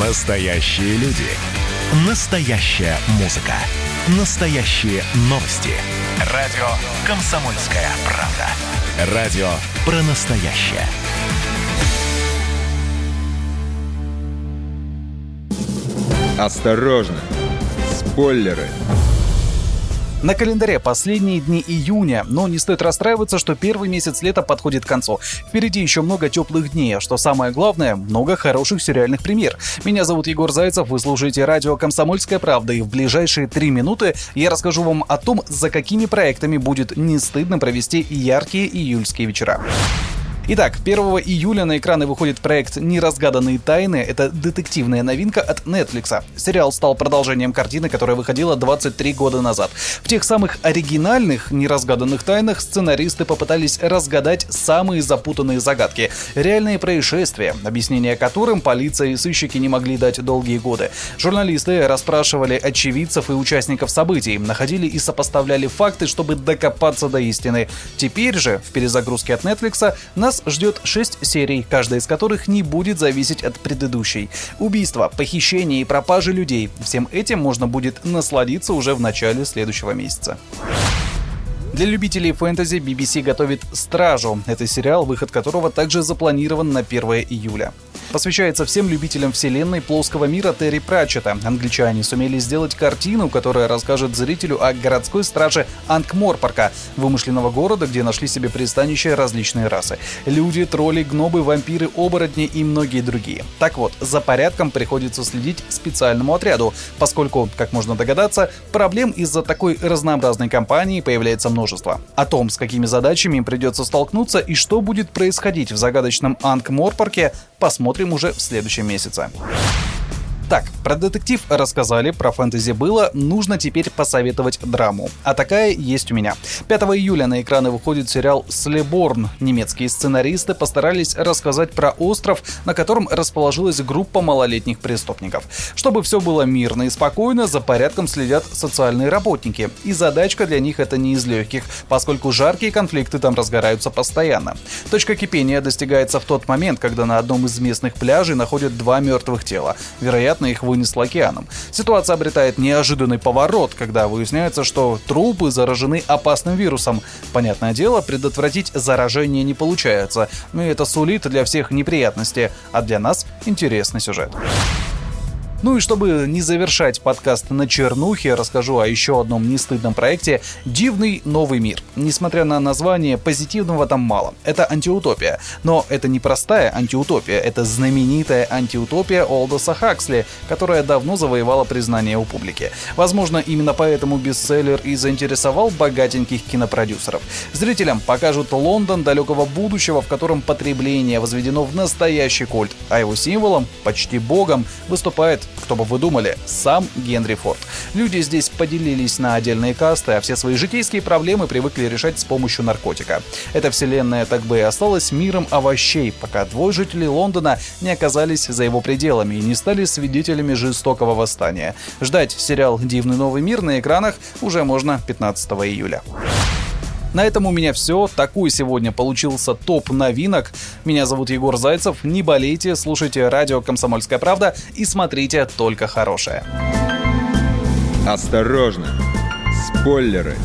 Настоящие люди. Настоящая музыка. Настоящие новости. Радио «Комсомольская правда». Радио про настоящее. Осторожно! Спойлеры! На календаре последние дни июня, но не стоит расстраиваться, что первый месяц лета подходит к концу. Впереди еще много теплых дней, а что самое главное, много хороших сериальных премьер. Меня зовут Егор Зайцев, вы слушаете радио «Комсомольская правда», и в ближайшие три минуты я расскажу вам о том, за какими проектами будет не стыдно провести яркие июльские вечера. Итак, 1 июля на экраны выходит проект «Неразгаданные тайны». Это детективная новинка от Netflix. Сериал стал продолжением картины, которая выходила 23 года назад. В тех самых оригинальных «Неразгаданных тайнах» сценаристы попытались разгадать самые запутанные загадки. Реальные происшествия, объяснения которым полиция и сыщики не могли дать долгие годы. Журналисты расспрашивали очевидцев и участников событий, находили и сопоставляли факты, чтобы докопаться до истины. Теперь же, в перезагрузке от Netflix, нас нас ждет 6 серий, каждая из которых не будет зависеть от предыдущей. Убийства, похищения и пропажи людей. Всем этим можно будет насладиться уже в начале следующего месяца. Для любителей фэнтези BBC готовит «Стражу». Это сериал, выход которого также запланирован на 1 июля посвящается всем любителям вселенной плоского мира Терри Пратчета. Англичане сумели сделать картину, которая расскажет зрителю о городской страже Анкморпорка, вымышленного города, где нашли себе пристанище различные расы. Люди, тролли, гнобы, вампиры, оборотни и многие другие. Так вот, за порядком приходится следить специальному отряду, поскольку, как можно догадаться, проблем из-за такой разнообразной компании появляется множество. О том, с какими задачами им придется столкнуться и что будет происходить в загадочном Анкморпорке, посмотрим уже в следующем месяце. Так, про детектив рассказали, про фэнтези было, нужно теперь посоветовать драму. А такая есть у меня. 5 июля на экраны выходит сериал «Слеборн». Немецкие сценаристы постарались рассказать про остров, на котором расположилась группа малолетних преступников. Чтобы все было мирно и спокойно, за порядком следят социальные работники. И задачка для них это не из легких, поскольку жаркие конфликты там разгораются постоянно. Точка кипения достигается в тот момент, когда на одном из местных пляжей находят два мертвых тела. Вероятно, вероятно, их вынесло океаном. Ситуация обретает неожиданный поворот, когда выясняется, что трупы заражены опасным вирусом. Понятное дело, предотвратить заражение не получается, но это сулит для всех неприятности, а для нас интересный сюжет. Ну и чтобы не завершать подкаст на чернухе, расскажу о еще одном нестыдном проекте «Дивный новый мир». Несмотря на название, позитивного там мало. Это антиутопия. Но это не простая антиутопия, это знаменитая антиутопия Олдоса Хаксли, которая давно завоевала признание у публики. Возможно, именно поэтому бестселлер и заинтересовал богатеньких кинопродюсеров. Зрителям покажут Лондон далекого будущего, в котором потребление возведено в настоящий культ, а его символом, почти богом, выступает кто бы вы думали, сам Генри Форд. Люди здесь поделились на отдельные касты, а все свои житейские проблемы привыкли решать с помощью наркотика. Эта вселенная так бы и осталась миром овощей, пока двое жителей Лондона не оказались за его пределами и не стали свидетелями жестокого восстания. Ждать сериал «Дивный новый мир» на экранах уже можно 15 июля. На этом у меня все. Такой сегодня получился топ новинок. Меня зовут Егор Зайцев. Не болейте, слушайте радио «Комсомольская правда» и смотрите только хорошее. Осторожно! Спойлеры!